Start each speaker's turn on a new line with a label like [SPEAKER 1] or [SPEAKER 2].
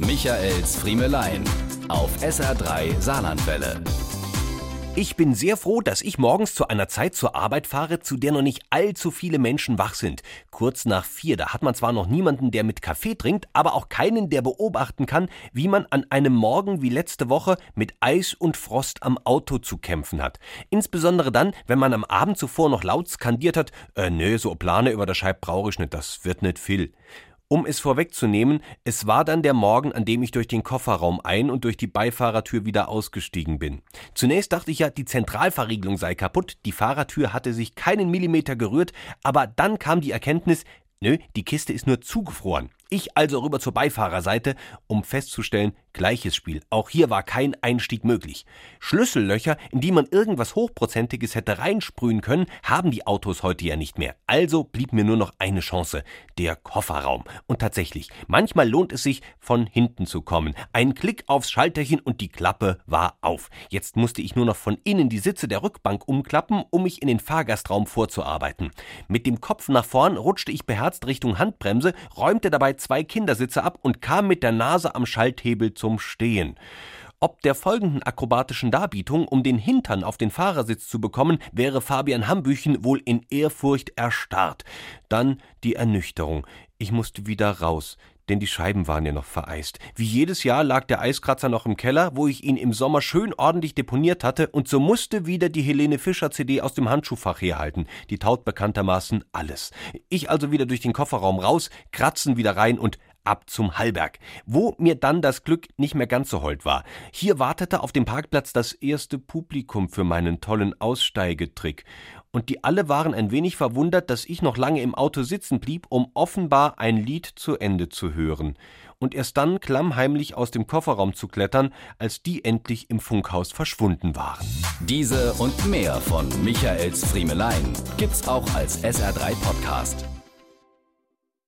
[SPEAKER 1] Michaels Friemelein auf SR3 Saarlandwelle.
[SPEAKER 2] Ich bin sehr froh, dass ich morgens zu einer Zeit zur Arbeit fahre, zu der noch nicht allzu viele Menschen wach sind. Kurz nach vier, da hat man zwar noch niemanden, der mit Kaffee trinkt, aber auch keinen, der beobachten kann, wie man an einem Morgen wie letzte Woche mit Eis und Frost am Auto zu kämpfen hat. Insbesondere dann, wenn man am Abend zuvor noch laut skandiert hat, äh, nö, so Plane über der Scheib brauche ich nicht, das wird nicht viel. Um es vorwegzunehmen, es war dann der Morgen, an dem ich durch den Kofferraum ein und durch die Beifahrertür wieder ausgestiegen bin. Zunächst dachte ich ja, die Zentralverriegelung sei kaputt, die Fahrertür hatte sich keinen Millimeter gerührt, aber dann kam die Erkenntnis, nö, die Kiste ist nur zugefroren. Ich also rüber zur Beifahrerseite, um festzustellen, gleiches Spiel. Auch hier war kein Einstieg möglich. Schlüssellöcher, in die man irgendwas Hochprozentiges hätte reinsprühen können, haben die Autos heute ja nicht mehr. Also blieb mir nur noch eine Chance, der Kofferraum. Und tatsächlich, manchmal lohnt es sich, von hinten zu kommen. Ein Klick aufs Schalterchen und die Klappe war auf. Jetzt musste ich nur noch von innen die Sitze der Rückbank umklappen, um mich in den Fahrgastraum vorzuarbeiten. Mit dem Kopf nach vorn rutschte ich beherzt Richtung Handbremse, räumte dabei zwei Kindersitze ab und kam mit der Nase am Schalthebel zum Stehen. Ob der folgenden akrobatischen Darbietung, um den Hintern auf den Fahrersitz zu bekommen, wäre Fabian Hambüchen wohl in Ehrfurcht erstarrt. Dann die Ernüchterung. Ich musste wieder raus, denn die Scheiben waren ja noch vereist. Wie jedes Jahr lag der Eiskratzer noch im Keller, wo ich ihn im Sommer schön ordentlich deponiert hatte, und so musste wieder die Helene Fischer CD aus dem Handschuhfach herhalten. Die taut bekanntermaßen alles. Ich also wieder durch den Kofferraum raus, kratzen wieder rein und ab zum Hallberg, wo mir dann das Glück nicht mehr ganz so hold war. Hier wartete auf dem Parkplatz das erste Publikum für meinen tollen Aussteigetrick. Und die alle waren ein wenig verwundert, dass ich noch lange im Auto sitzen blieb, um offenbar ein Lied zu Ende zu hören. Und erst dann klammheimlich aus dem Kofferraum zu klettern, als die endlich im Funkhaus verschwunden waren.
[SPEAKER 1] Diese und mehr von Michaels Friemelein gibt's auch als SR3 Podcast.